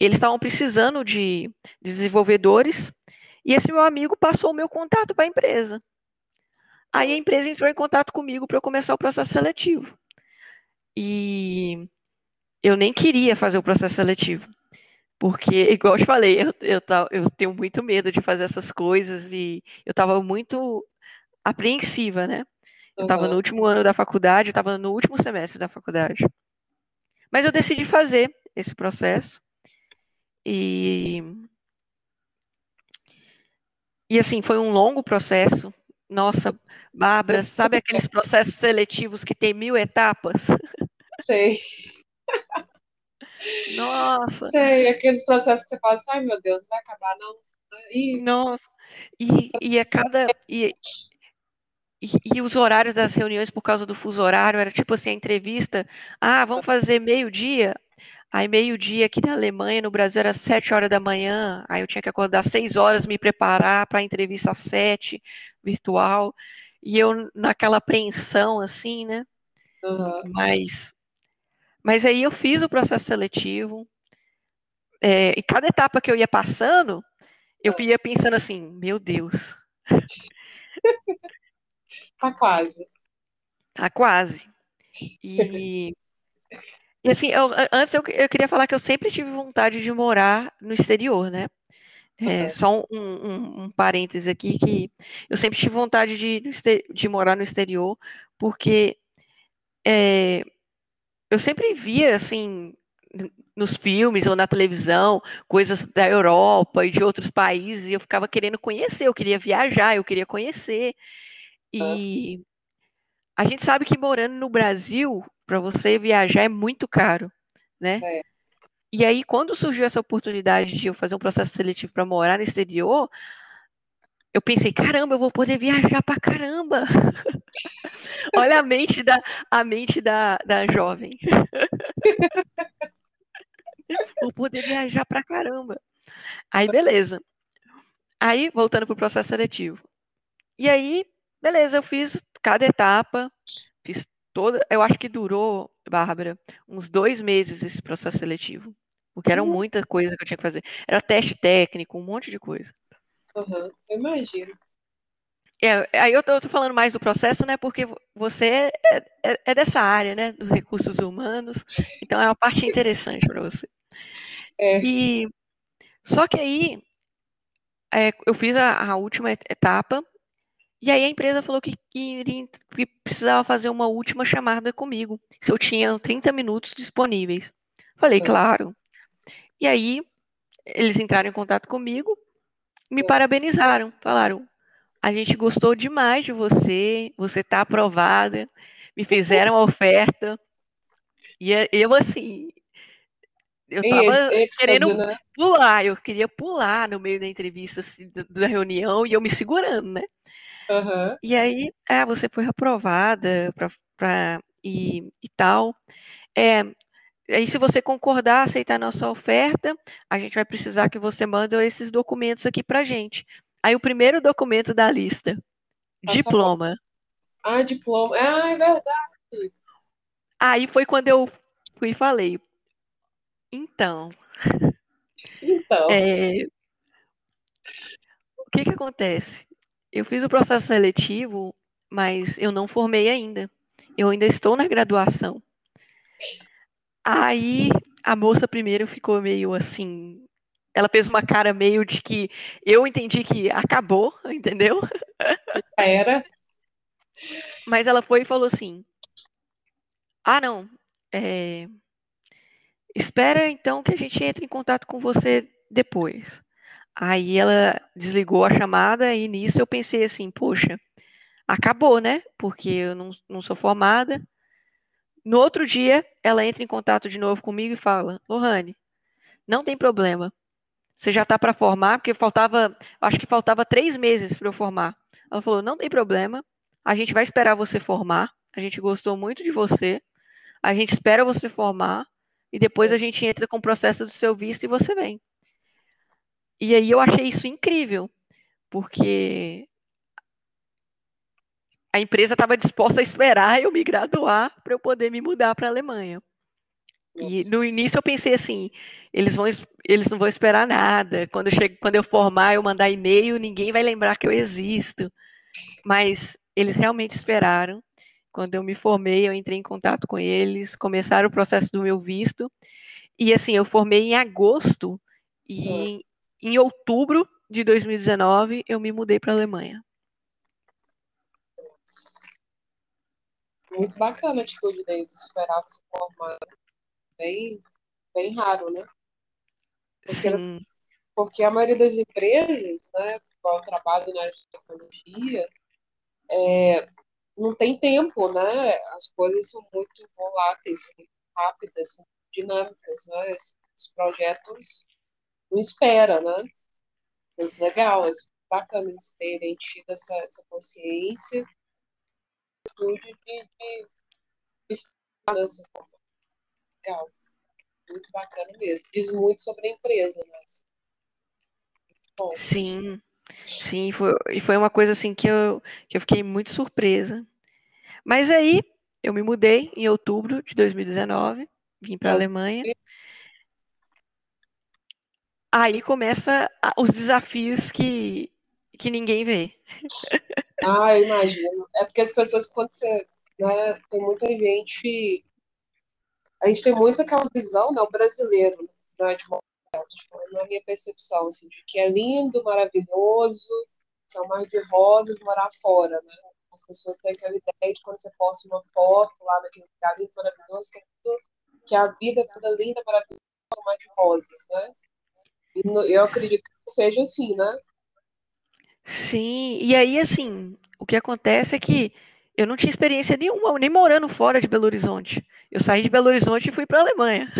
eles estavam precisando de desenvolvedores e esse meu amigo passou o meu contato para a empresa. Aí a empresa entrou em contato comigo para eu começar o processo seletivo. E eu nem queria fazer o processo seletivo. Porque, igual eu te falei, eu, eu, eu tenho muito medo de fazer essas coisas e eu estava muito apreensiva, né? Eu estava uhum. no último ano da faculdade, eu estava no último semestre da faculdade. Mas eu decidi fazer esse processo. E. E assim, foi um longo processo. Nossa, Bárbara, sabe aqueles processos seletivos que tem mil etapas? Sei. Nossa. Sei, aqueles processos que você fala assim, ai meu Deus, não vai acabar, não. E... Nossa. E, e a cada. E, e, e, os horários das reuniões por causa do fuso horário era tipo assim, a entrevista, ah, vamos fazer meio-dia. Aí meio-dia aqui na Alemanha, no Brasil era sete horas da manhã, aí eu tinha que acordar seis horas, me preparar para a entrevista às sete, virtual, e eu naquela apreensão assim, né? Uhum. Mas mas aí eu fiz o processo seletivo, é, e cada etapa que eu ia passando, eu ia pensando assim, meu Deus. Tá quase. Tá quase. E, e assim, eu, antes eu, eu queria falar que eu sempre tive vontade de morar no exterior, né? É, só um, um, um parêntese aqui que eu sempre tive vontade de, de morar no exterior, porque é, eu sempre via, assim, nos filmes ou na televisão, coisas da Europa e de outros países, e eu ficava querendo conhecer, eu queria viajar, eu queria conhecer. E a gente sabe que morando no Brasil, para você viajar é muito caro, né? É. E aí, quando surgiu essa oportunidade de eu fazer um processo seletivo para morar no exterior, eu pensei, caramba, eu vou poder viajar para caramba. Olha a mente da, a mente da, da jovem. vou poder viajar para caramba. Aí, beleza. Aí, voltando para o processo seletivo. E aí, beleza, eu fiz cada etapa, fiz toda. Eu acho que durou, Bárbara, uns dois meses esse processo seletivo. Porque era uhum. muita coisa que eu tinha que fazer. Era teste técnico, um monte de coisa. Uhum, eu imagino. É, aí eu tô, falando mais do processo, né? Porque você é, é, é, dessa área, né? Dos recursos humanos. Então é uma parte interessante para você. É. E só que aí é, eu fiz a, a, última etapa e aí a empresa falou que, que, que, precisava fazer uma última chamada comigo. Se eu tinha 30 minutos disponíveis. Falei, claro. E aí eles entraram em contato comigo me parabenizaram, falaram: a gente gostou demais de você, você está aprovada, me fizeram a oferta. E eu, assim, eu estava querendo né? pular, eu queria pular no meio da entrevista, assim, da reunião, e eu me segurando, né? Uhum. E aí, ah, você foi aprovada para e, e tal. É, Aí, se você concordar, aceitar nossa oferta, a gente vai precisar que você mande esses documentos aqui para gente. Aí, o primeiro documento da lista, diploma. Ah, diploma. Ah, é verdade. Aí foi quando eu fui e falei. Então. Então. É, o que que acontece? Eu fiz o processo seletivo, mas eu não formei ainda. Eu ainda estou na graduação. Aí a moça primeiro ficou meio assim. Ela fez uma cara meio de que eu entendi que acabou, entendeu? Já era. Mas ela foi e falou assim: Ah, não. É... Espera então que a gente entre em contato com você depois. Aí ela desligou a chamada e nisso eu pensei assim: Poxa, acabou, né? Porque eu não, não sou formada no outro dia, ela entra em contato de novo comigo e fala: Lohane, não tem problema. Você já está para formar, porque faltava, acho que faltava três meses para eu formar. Ela falou: não tem problema, a gente vai esperar você formar. A gente gostou muito de você. A gente espera você formar e depois a gente entra com o processo do seu visto e você vem. E aí eu achei isso incrível, porque a empresa estava disposta a esperar eu me graduar para eu poder me mudar para a Alemanha. E no início eu pensei assim, eles vão eles não vão esperar nada. Quando eu chego, quando eu formar, eu mandar e-mail, ninguém vai lembrar que eu existo. Mas eles realmente esperaram. Quando eu me formei, eu entrei em contato com eles, começaram o processo do meu visto. E assim, eu formei em agosto e em, em outubro de 2019 eu me mudei para a Alemanha. Muito bacana a atitude deles, esperar se formar. Bem, bem raro, né? Porque, Sim. porque a maioria das empresas, né, igual eu trabalho na área de tecnologia, é, não tem tempo, né? As coisas são muito voláteis, são muito rápidas, muito dinâmicas, né? Os projetos não esperam, né? Mas legal, é bacana eles terem tido essa, essa consciência de, de, de estar dessa forma. Legal. Muito bacana mesmo. Diz muito sobre a empresa, né? Bom. Sim. Sim, foi, e foi uma coisa assim que eu, que eu fiquei muito surpresa. Mas aí eu me mudei em outubro de 2019, vim para a Alemanha. Aí começa os desafios que, que ninguém vê. Ah, eu imagino. É porque as pessoas, quando você. Né, tem muita gente. A gente tem muito aquela visão, né, o brasileiro, né, de uma na minha percepção, assim, de que é lindo, maravilhoso, que é um mar de rosas morar fora, né? As pessoas têm aquela ideia de quando você posta uma foto lá naquele lugar lindo, maravilhoso, que, é tudo, que a vida é toda linda, maravilhosa, um mar de rosas, né? E eu acredito que seja assim, né? Sim, e aí, assim, o que acontece é que eu não tinha experiência nenhuma, nem morando fora de Belo Horizonte. Eu saí de Belo Horizonte e fui para a Alemanha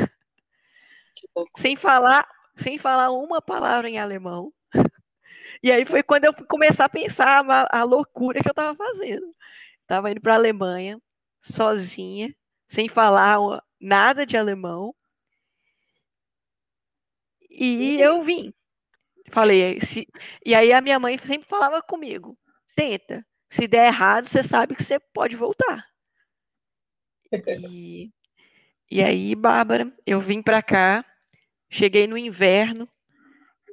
sem falar, sem falar uma palavra em alemão. E aí foi quando eu fui começar a pensar a, a loucura que eu estava fazendo. Estava indo para a Alemanha, sozinha, sem falar nada de alemão. E eu vim. Falei, se... e aí a minha mãe sempre falava comigo: tenta. Se der errado, você sabe que você pode voltar. E, e aí, Bárbara, eu vim para cá Cheguei no inverno,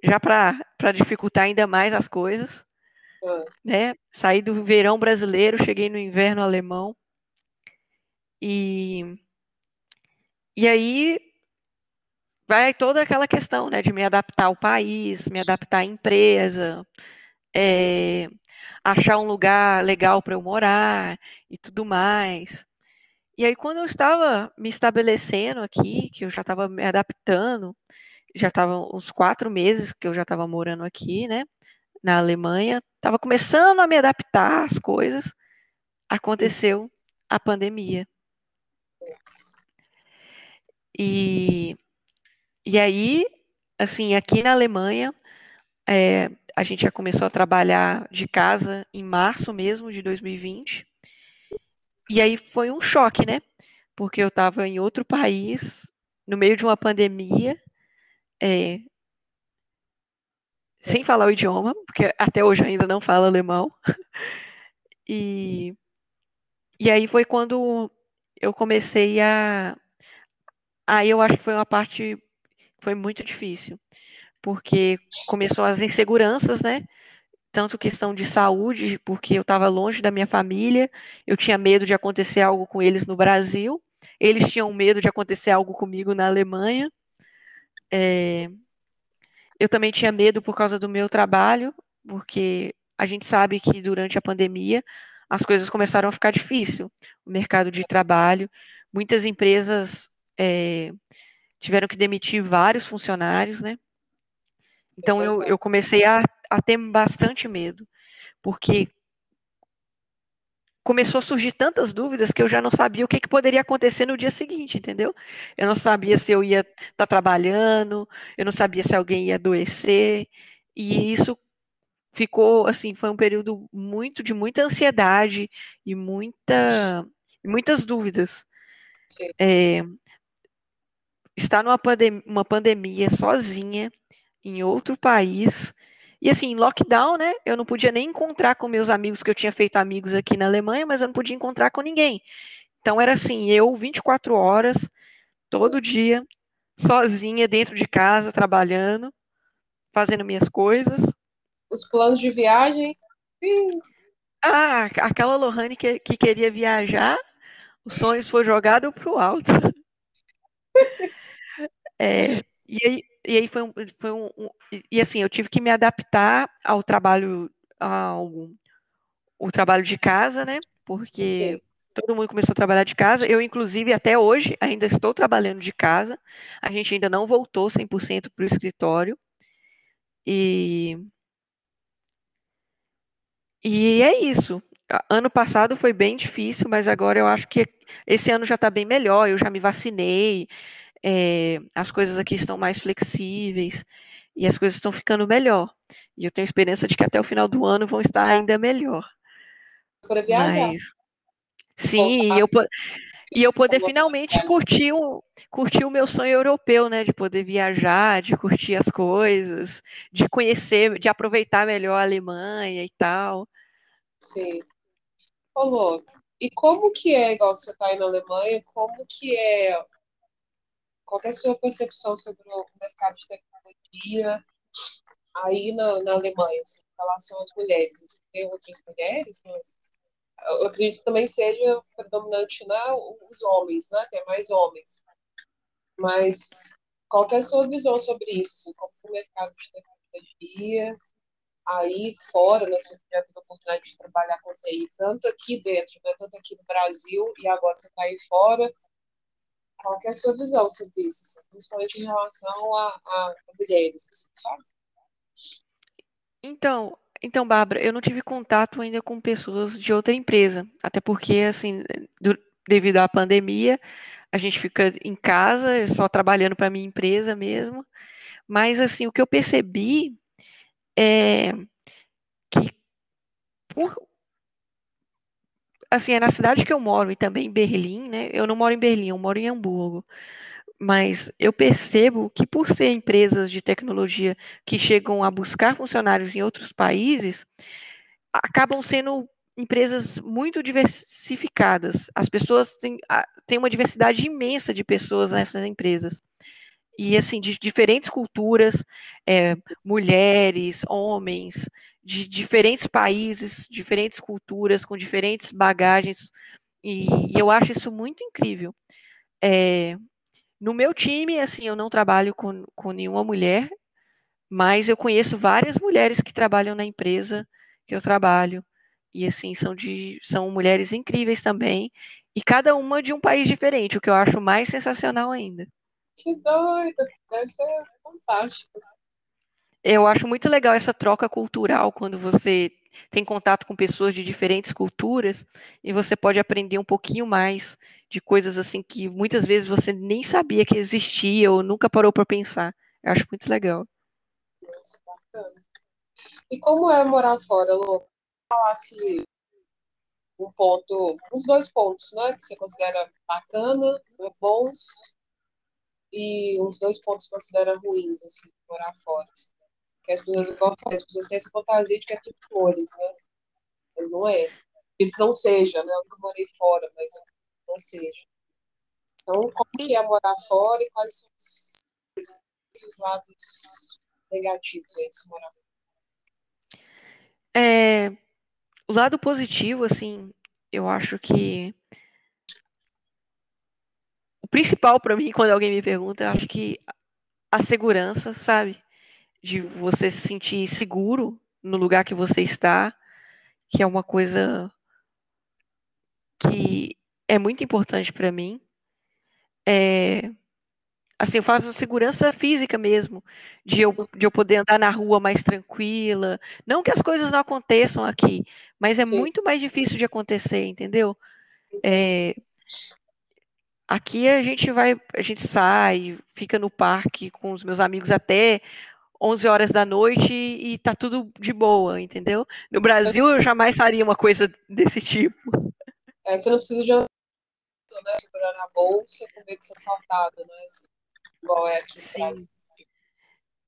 já para dificultar ainda mais as coisas. Ah. Né? Saí do verão brasileiro, cheguei no inverno alemão. E, e aí vai toda aquela questão né, de me adaptar ao país, me adaptar à empresa, é, achar um lugar legal para eu morar e tudo mais. E aí, quando eu estava me estabelecendo aqui, que eu já estava me adaptando, já estava uns quatro meses que eu já estava morando aqui, né, na Alemanha, estava começando a me adaptar às coisas, aconteceu a pandemia. E, e aí, assim, aqui na Alemanha, é, a gente já começou a trabalhar de casa em março mesmo de 2020. E aí foi um choque, né? Porque eu estava em outro país, no meio de uma pandemia, é, sem falar o idioma, porque até hoje ainda não falo alemão. E, e aí foi quando eu comecei a. Aí eu acho que foi uma parte foi muito difícil, porque começou as inseguranças, né? tanto questão de saúde, porque eu estava longe da minha família, eu tinha medo de acontecer algo com eles no Brasil, eles tinham medo de acontecer algo comigo na Alemanha. É, eu também tinha medo por causa do meu trabalho, porque a gente sabe que durante a pandemia as coisas começaram a ficar difícil, o mercado de trabalho, muitas empresas é, tiveram que demitir vários funcionários, né? Então eu, eu comecei a, a ter bastante medo, porque começou a surgir tantas dúvidas que eu já não sabia o que, que poderia acontecer no dia seguinte, entendeu? Eu não sabia se eu ia estar tá trabalhando, eu não sabia se alguém ia adoecer, e isso ficou assim, foi um período muito de muita ansiedade e muita, muitas dúvidas. É, estar numa pandem uma pandemia sozinha em outro país. E assim, lockdown, né? Eu não podia nem encontrar com meus amigos, que eu tinha feito amigos aqui na Alemanha, mas eu não podia encontrar com ninguém. Então era assim, eu 24 horas, todo dia, sozinha, dentro de casa, trabalhando, fazendo minhas coisas. Os planos de viagem. Ah, aquela Lohane que, que queria viajar, os sonhos foi jogado pro alto. É, e aí, e aí foi, um, foi um, um, E assim, eu tive que me adaptar ao trabalho, ao o trabalho de casa, né? Porque Sim. todo mundo começou a trabalhar de casa. Eu, inclusive, até hoje, ainda estou trabalhando de casa. A gente ainda não voltou 100% para o escritório. E. E é isso. Ano passado foi bem difícil, mas agora eu acho que esse ano já está bem melhor. Eu já me vacinei, é, as coisas aqui estão mais flexíveis e as coisas estão ficando melhor. E eu tenho esperança de que até o final do ano vão estar ainda melhor. Poder viajar. Mas, sim, e eu, e eu poder finalmente curtir o, curtir o meu sonho europeu, né? De poder viajar, de curtir as coisas, de conhecer, de aproveitar melhor a Alemanha e tal. Sim. Ô, e como que é, igual você está aí na Alemanha, como que é, qual é a sua percepção sobre o mercado de tecnologia aí na, na Alemanha, assim, em relação às mulheres? Tem outras mulheres? Eu acredito que também seja predominante né, os homens, né? Tem mais homens. Mas qual é a sua visão sobre isso? Assim, como o mercado de tecnologia aí fora, né, você já teve a oportunidade de trabalhar com TI, tanto aqui dentro, né, tanto aqui no Brasil, e agora você está aí fora. Qual é a sua visão sobre isso, assim, principalmente em relação a, a mulheres, assim, sabe? Então, então, Bárbara, eu não tive contato ainda com pessoas de outra empresa, até porque, assim, do, devido à pandemia, a gente fica em casa, só trabalhando para minha empresa mesmo. Mas, assim, o que eu percebi é, que por, assim, é na cidade que eu moro e também em Berlim, né? Eu não moro em Berlim, eu moro em Hamburgo. Mas eu percebo que por ser empresas de tecnologia que chegam a buscar funcionários em outros países, acabam sendo empresas muito diversificadas. As pessoas têm, têm uma diversidade imensa de pessoas nessas empresas e assim de diferentes culturas, é, mulheres, homens, de diferentes países, diferentes culturas, com diferentes bagagens, e, e eu acho isso muito incrível. É, no meu time, assim, eu não trabalho com, com nenhuma mulher, mas eu conheço várias mulheres que trabalham na empresa que eu trabalho, e assim, são, de, são mulheres incríveis também, e cada uma de um país diferente, o que eu acho mais sensacional ainda. Que doido, deve ser fantástico. Eu acho muito legal essa troca cultural quando você tem contato com pessoas de diferentes culturas e você pode aprender um pouquinho mais de coisas assim que muitas vezes você nem sabia que existia ou nunca parou para pensar. Eu acho muito legal. Nossa, bacana. E como é morar fora, Lô? Falasse um ponto, uns dois pontos, né, que você considera bacana, bons e uns dois pontos considera ruins, assim, morar fora. Assim. Que as pessoas, eu as pessoas têm essa fantasia de que é tudo flores, né? Mas não é. Que não seja, né? Eu nunca morei fora, mas não seja. Então, como que é morar fora e quais são os, os lados negativos aí de se morar fora? É, o lado positivo, assim, eu acho que principal para mim quando alguém me pergunta, acho que a segurança, sabe? De você se sentir seguro no lugar que você está, que é uma coisa que é muito importante para mim. É, assim, eu faço segurança física mesmo, de eu, de eu poder andar na rua mais tranquila. Não que as coisas não aconteçam aqui, mas é Sim. muito mais difícil de acontecer, entendeu? É, Aqui a gente vai, a gente sai, fica no parque com os meus amigos até 11 horas da noite e, tá tudo de boa, entendeu? No Brasil eu jamais faria uma coisa desse tipo. É, você não precisa de né, segurar na bolsa com medo de ser assaltado, né? Igual é aqui no Sim. Brasil.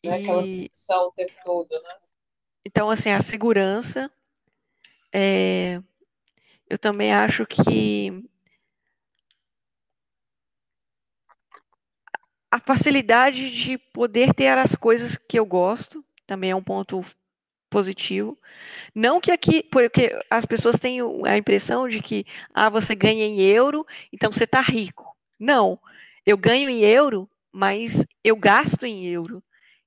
Né? Aquela tensão o tempo todo, né? Então, assim, a segurança. É, eu também acho que a facilidade de poder ter as coisas que eu gosto também é um ponto positivo. Não que aqui, porque as pessoas têm a impressão de que ah, você ganha em euro, então você está rico. Não, eu ganho em euro, mas eu gasto em euro.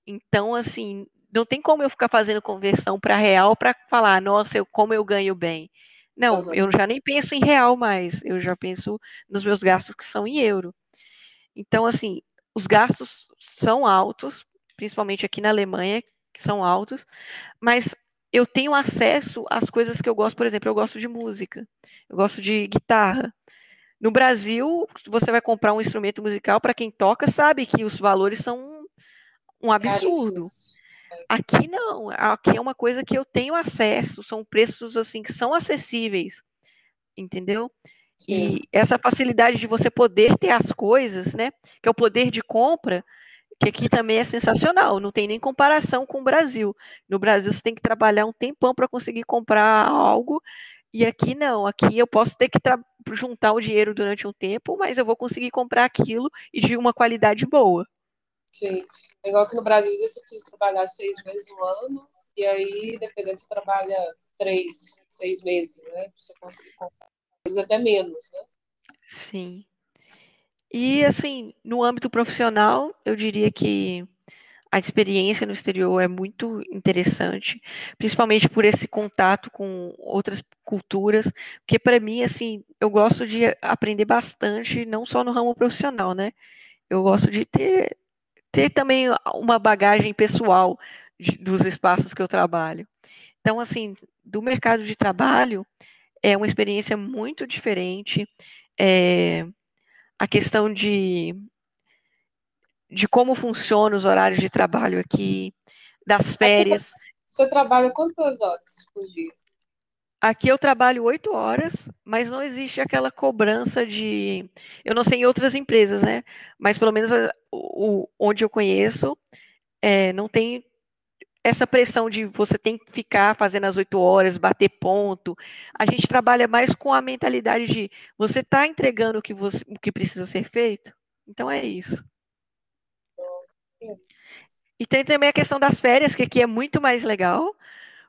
Então, assim, não tem como eu ficar fazendo conversão para real para falar, nossa, eu, como eu ganho bem. Não, uhum. eu já nem penso em real mais, eu já penso nos meus gastos que são em euro. Então, assim, os gastos são altos, principalmente aqui na Alemanha, que são altos, mas eu tenho acesso às coisas que eu gosto, por exemplo, eu gosto de música, eu gosto de guitarra. No Brasil, você vai comprar um instrumento musical, para quem toca, sabe que os valores são um absurdo. Aqui não, aqui é uma coisa que eu tenho acesso, são preços assim que são acessíveis, entendeu? Sim. E essa facilidade de você poder ter as coisas, né? Que é o poder de compra, que aqui também é sensacional, não tem nem comparação com o Brasil. No Brasil você tem que trabalhar um tempão para conseguir comprar algo, e aqui não, aqui eu posso ter que juntar o dinheiro durante um tempo, mas eu vou conseguir comprar aquilo e de uma qualidade boa. Sim, é igual que no Brasil você precisa trabalhar seis meses no ano, e aí, dependendo, você trabalha três, seis meses, né? Pra você conseguir comprar, vezes até menos, né? Sim. E, assim, no âmbito profissional, eu diria que a experiência no exterior é muito interessante, principalmente por esse contato com outras culturas, porque para mim, assim, eu gosto de aprender bastante, não só no ramo profissional, né? Eu gosto de ter, ter também uma bagagem pessoal de, dos espaços que eu trabalho. Então, assim, do mercado de trabalho, é uma experiência muito diferente. É, a questão de, de como funcionam os horários de trabalho aqui, das férias. Você trabalha quantas horas por dia? Aqui eu trabalho oito horas, mas não existe aquela cobrança de. Eu não sei em outras empresas, né? Mas pelo menos o, onde eu conheço, é, não tem essa pressão de você tem que ficar fazendo as oito horas, bater ponto. A gente trabalha mais com a mentalidade de você está entregando o que, você, o que precisa ser feito. Então é isso. E tem também a questão das férias, que aqui é muito mais legal,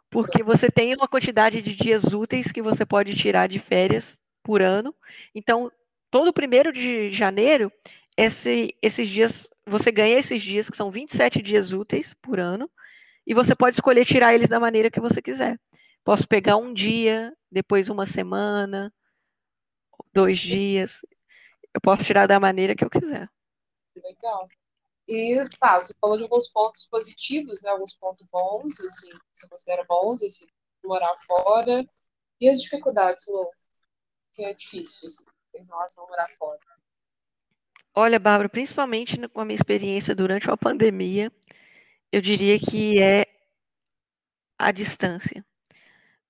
porque você tem uma quantidade de dias úteis que você pode tirar de férias por ano. Então, todo primeiro de janeiro, esse, esses dias, você ganha esses dias, que são 27 dias úteis por ano, e você pode escolher tirar eles da maneira que você quiser. Posso pegar um dia, depois uma semana, dois dias. Eu posso tirar da maneira que eu quiser. Legal. E tá, você falou de alguns pontos positivos, né? Alguns pontos bons, assim, você considera bons, esse morar fora. E as dificuldades, Lu? Que é difícil, assim, em relação a morar fora. Olha, Bárbara, principalmente com a minha experiência durante a pandemia, eu diria que é a distância.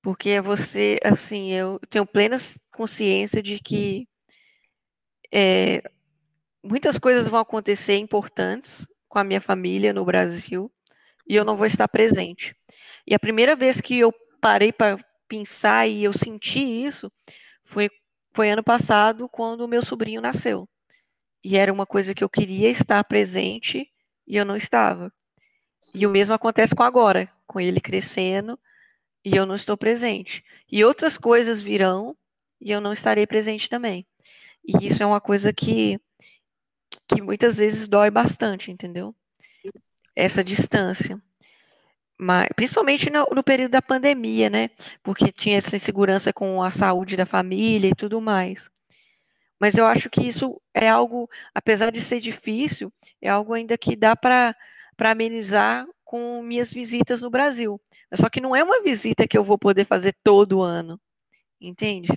Porque é você, assim, eu tenho plena consciência de que é, muitas coisas vão acontecer importantes com a minha família no Brasil e eu não vou estar presente. E a primeira vez que eu parei para pensar e eu senti isso foi, foi ano passado, quando o meu sobrinho nasceu. E era uma coisa que eu queria estar presente e eu não estava. E o mesmo acontece com agora, com ele crescendo e eu não estou presente. E outras coisas virão e eu não estarei presente também. E isso é uma coisa que, que muitas vezes dói bastante, entendeu? Essa distância. Mas, principalmente no, no período da pandemia, né? Porque tinha essa insegurança com a saúde da família e tudo mais. Mas eu acho que isso é algo, apesar de ser difícil, é algo ainda que dá para para amenizar com minhas visitas no Brasil. Só que não é uma visita que eu vou poder fazer todo ano, entende?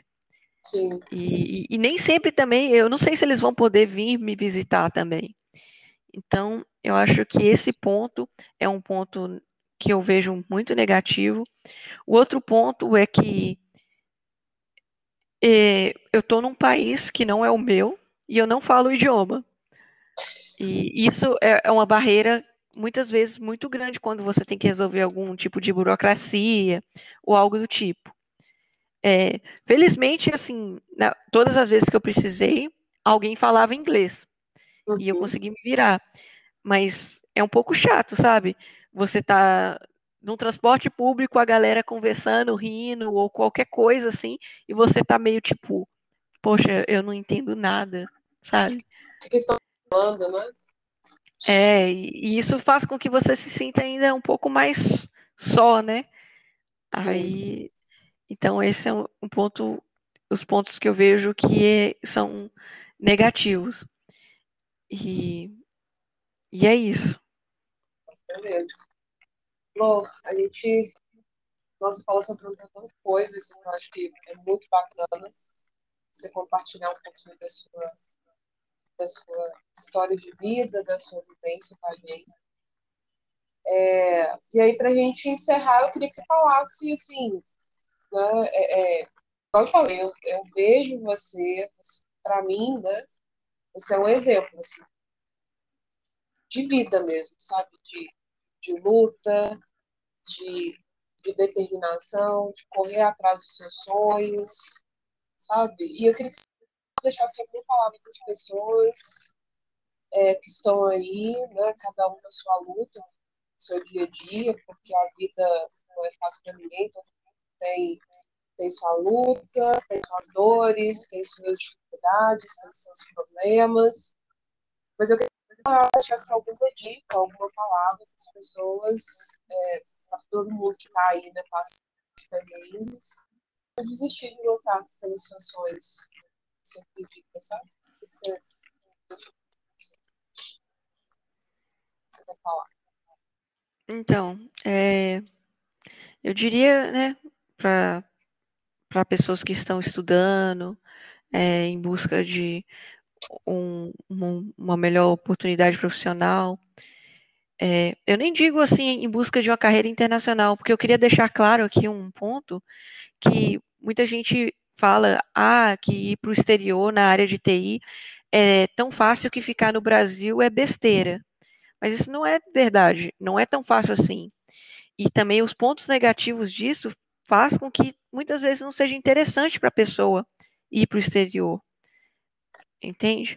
Sim. E, e, e, nem sempre também, eu não sei se eles vão poder vir me visitar também. Então, eu acho que esse ponto é um ponto que eu vejo muito negativo. O outro ponto é que é, eu estou num país que não é o meu e eu não falo o idioma. E isso é, é uma barreira muitas vezes muito grande quando você tem que resolver algum tipo de burocracia ou algo do tipo. É, felizmente, assim, na, todas as vezes que eu precisei, alguém falava inglês uhum. e eu uhum. consegui me virar. Mas é um pouco chato, sabe? Você tá num transporte público, a galera conversando, rindo, ou qualquer coisa assim, e você tá meio tipo, poxa, eu não entendo nada, sabe? O que estão falando, né? É, e isso faz com que você se sinta ainda um pouco mais só, né? Aí, então esse é um, um, ponto, os pontos que eu vejo que é, são negativos. E, e é isso. Beleza. Bom, a gente nossa fala sobre um tanto de coisas, eu acho que é muito bacana você compartilhar um pouquinho da sua da sua história de vida, da sua vivência com a gente. É, e aí, para a gente encerrar, eu queria que você falasse, assim, né, é, é, eu falei, eu, eu vejo você, para mim, né, você é um exemplo, assim, de vida mesmo, sabe? De, de luta, de, de determinação, de correr atrás dos seus sonhos, sabe? E eu queria que você deixar só uma palavra para as pessoas é, que estão aí, né, cada um na sua luta, no seu dia a dia, porque a vida não é fácil para ninguém, todo mundo tem, tem sua luta, tem suas dores, tem suas dificuldades, tem seus problemas. Mas eu queria deixar alguma dica, alguma palavra para as pessoas, é, para todo mundo que está aí, né, passa perrengues, desistir de lutar pelos seus sonhos você? Então, é, eu diria, né, para pessoas que estão estudando, é, em busca de um, um, uma melhor oportunidade profissional. É, eu nem digo assim em busca de uma carreira internacional, porque eu queria deixar claro aqui um ponto que muita gente fala ah, que ir para o exterior na área de TI é tão fácil que ficar no Brasil é besteira. Mas isso não é verdade, não é tão fácil assim. E também os pontos negativos disso faz com que muitas vezes não seja interessante para a pessoa ir para o exterior. Entende?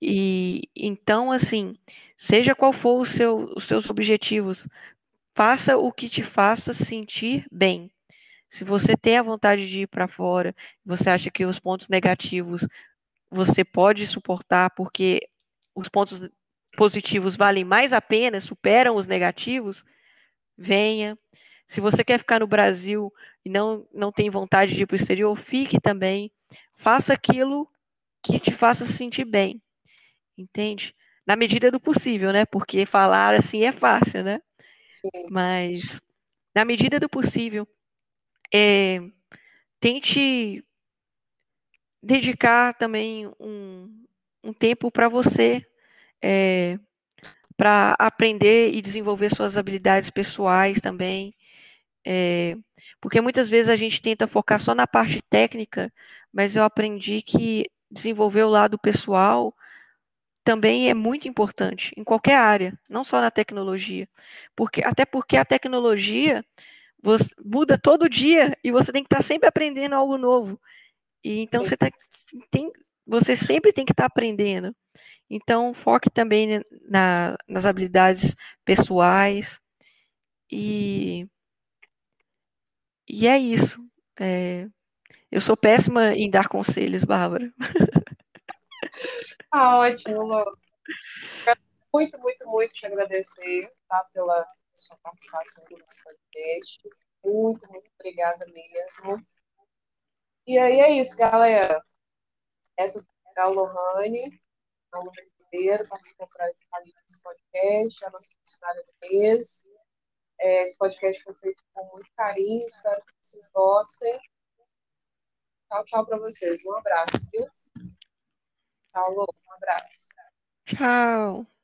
E então, assim, seja qual for seu, os seus objetivos, faça o que te faça sentir bem. Se você tem a vontade de ir para fora, você acha que os pontos negativos você pode suportar porque os pontos positivos valem mais a pena, superam os negativos, venha. Se você quer ficar no Brasil e não, não tem vontade de ir para o exterior, fique também. Faça aquilo que te faça se sentir bem. Entende? Na medida do possível, né? Porque falar assim é fácil, né? Sim. Mas na medida do possível, é, tente dedicar também um, um tempo para você, é, para aprender e desenvolver suas habilidades pessoais também. É, porque muitas vezes a gente tenta focar só na parte técnica, mas eu aprendi que desenvolver o lado pessoal também é muito importante em qualquer área, não só na tecnologia. Porque, até porque a tecnologia você muda todo dia e você tem que estar sempre aprendendo algo novo. E então você tá, tem, você sempre tem que estar aprendendo. Então foque também na, nas habilidades pessoais e e é isso. É, eu sou péssima em dar conselhos, Bárbara. Ah, ótimo, Muito, muito, muito te agradecer tá, pela, sua participação no nosso podcast. Muito, muito obrigada mesmo. E aí é isso, galera. Essa foi a Lohane, a Lohane Ribeiro, participou para a gente podcast, a nossa funcionária do mês. É, esse podcast foi feito com muito carinho, espero que vocês gostem. Tchau, tchau para vocês. Um abraço, viu? Tchau, Lô. Um abraço. Tchau.